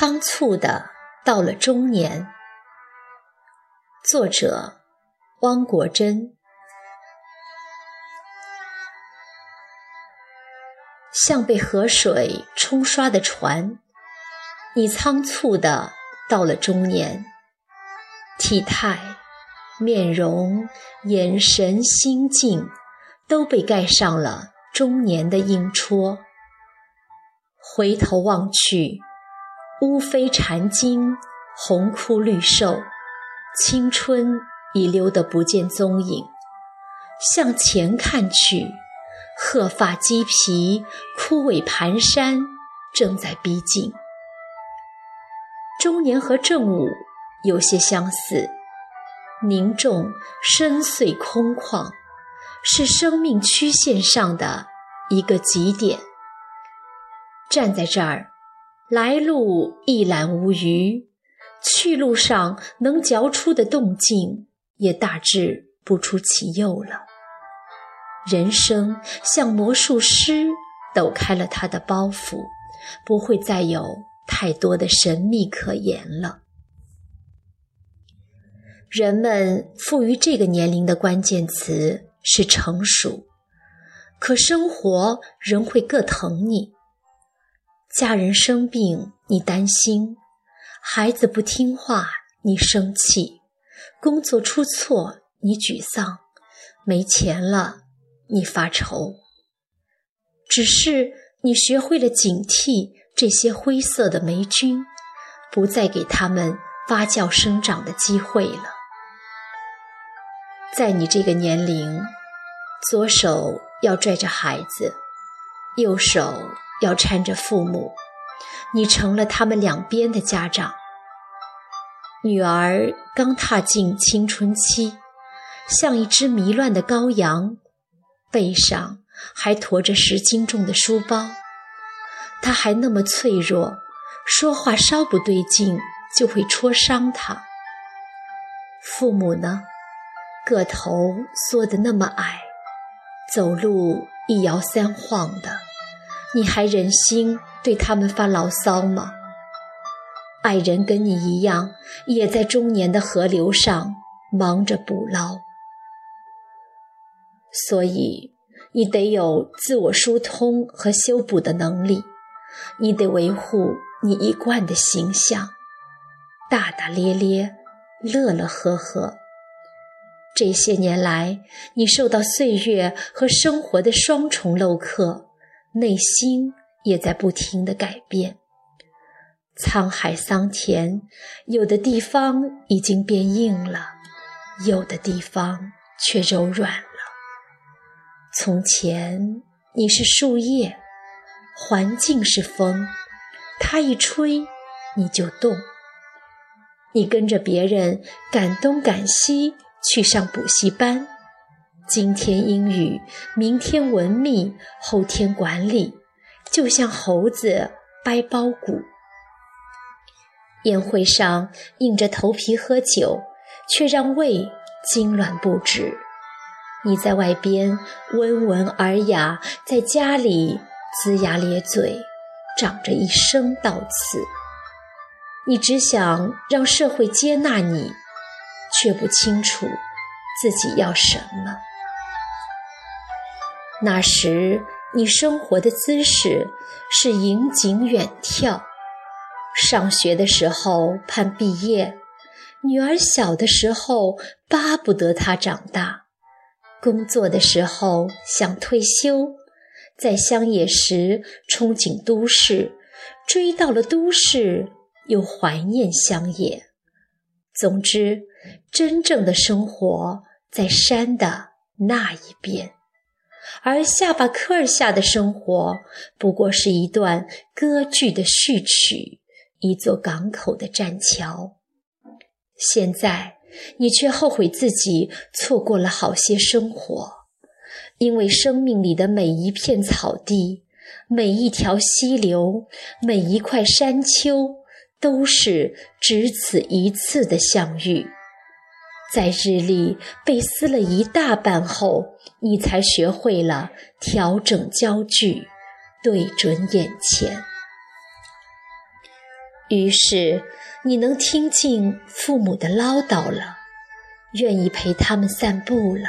仓促的到了中年。作者：汪国真。像被河水冲刷的船，你仓促的到了中年，体态、面容、眼神、心境都被盖上了中年的印戳。回头望去，乌飞禅经，红枯绿瘦，青春已溜得不见踪影。向前看去。鹤发鸡皮，枯萎蹒跚，正在逼近。中年和正午有些相似，凝重、深邃、空旷，是生命曲线上的一个极点。站在这儿，来路一览无余，去路上能嚼出的动静也大致不出其右了。人生像魔术师抖开了他的包袱，不会再有太多的神秘可言了。人们赋予这个年龄的关键词是成熟，可生活仍会各疼你。家人生病，你担心；孩子不听话，你生气；工作出错，你沮丧；没钱了。你发愁，只是你学会了警惕这些灰色的霉菌，不再给他们发酵生长的机会了。在你这个年龄，左手要拽着孩子，右手要搀着父母，你成了他们两边的家长。女儿刚踏进青春期，像一只迷乱的羔羊。背上还驮着十斤重的书包，他还那么脆弱，说话稍不对劲就会戳伤他。父母呢，个头缩得那么矮，走路一摇三晃的，你还忍心对他们发牢骚吗？爱人跟你一样，也在中年的河流上忙着捕捞。所以，你得有自我疏通和修补的能力，你得维护你一贯的形象，大大咧咧，乐乐呵呵。这些年来，你受到岁月和生活的双重镂刻，内心也在不停的改变。沧海桑田，有的地方已经变硬了，有的地方却柔软了。从前你是树叶，环境是风，它一吹你就动。你跟着别人赶东赶西去上补习班，今天英语，明天文秘，后天管理，就像猴子掰苞谷。宴会上硬着头皮喝酒，却让胃痉挛不止。你在外边温文尔雅，在家里龇牙咧嘴，长着一身倒刺。你只想让社会接纳你，却不清楚自己要什么。那时你生活的姿势是迎景远眺，上学的时候盼毕业，女儿小的时候巴不得她长大。工作的时候想退休，在乡野时憧憬都市，追到了都市又怀念乡野。总之，真正的生活在山的那一边，而下巴科尔下的生活不过是一段歌剧的序曲，一座港口的栈桥。现在。你却后悔自己错过了好些生活，因为生命里的每一片草地、每一条溪流、每一块山丘，都是只此一次的相遇。在日历被撕了一大半后，你才学会了调整焦距，对准眼前。于是你能听进父母的唠叨了，愿意陪他们散步了，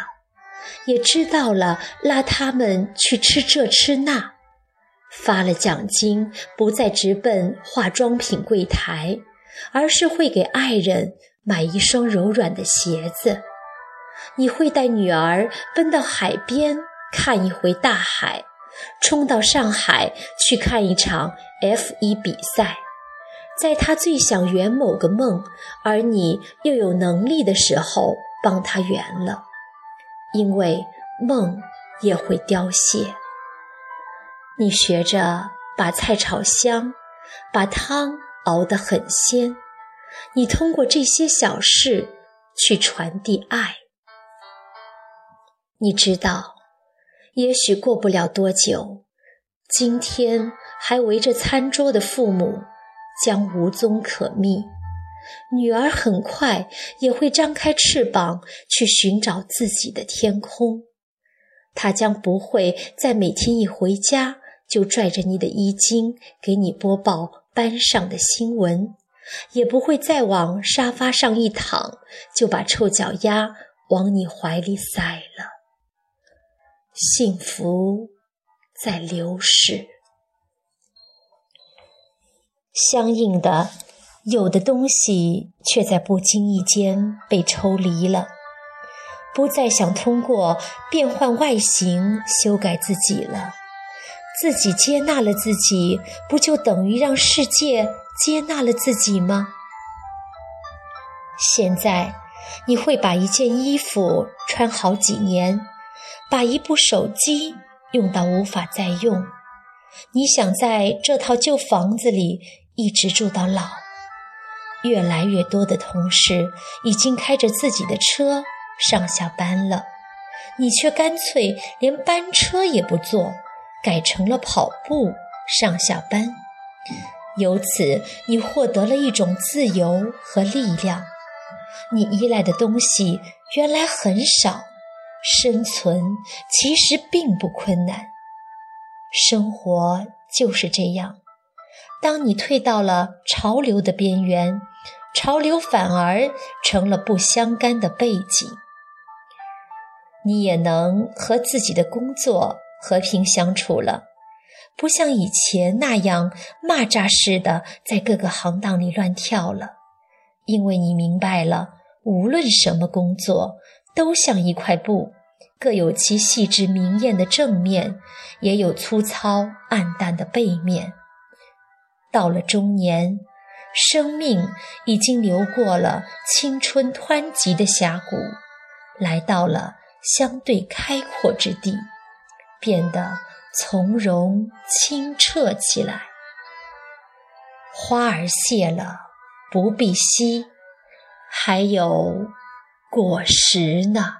也知道了拉他们去吃这吃那，发了奖金不再直奔化妆品柜台，而是会给爱人买一双柔软的鞋子。你会带女儿奔到海边看一回大海，冲到上海去看一场 F 一比赛。在他最想圆某个梦，而你又有能力的时候，帮他圆了，因为梦也会凋谢。你学着把菜炒香，把汤熬得很鲜，你通过这些小事去传递爱。你知道，也许过不了多久，今天还围着餐桌的父母。将无踪可觅，女儿很快也会张开翅膀去寻找自己的天空。她将不会再每天一回家就拽着你的衣襟给你播报班上的新闻，也不会再往沙发上一躺就把臭脚丫往你怀里塞了。幸福在流逝。相应的，有的东西却在不经意间被抽离了，不再想通过变换外形修改自己了。自己接纳了自己，不就等于让世界接纳了自己吗？现在，你会把一件衣服穿好几年，把一部手机用到无法再用。你想在这套旧房子里。一直住到老，越来越多的同事已经开着自己的车上下班了，你却干脆连班车也不坐，改成了跑步上下班。由此，你获得了一种自由和力量。你依赖的东西原来很少，生存其实并不困难。生活就是这样。当你退到了潮流的边缘，潮流反而成了不相干的背景。你也能和自己的工作和平相处了，不像以前那样蚂蚱似的在各个行当里乱跳了。因为你明白了，无论什么工作，都像一块布，各有其细致明艳的正面，也有粗糙暗淡的背面。到了中年，生命已经流过了青春湍急的峡谷，来到了相对开阔之地，变得从容清澈起来。花儿谢了，不必惜，还有果实呢。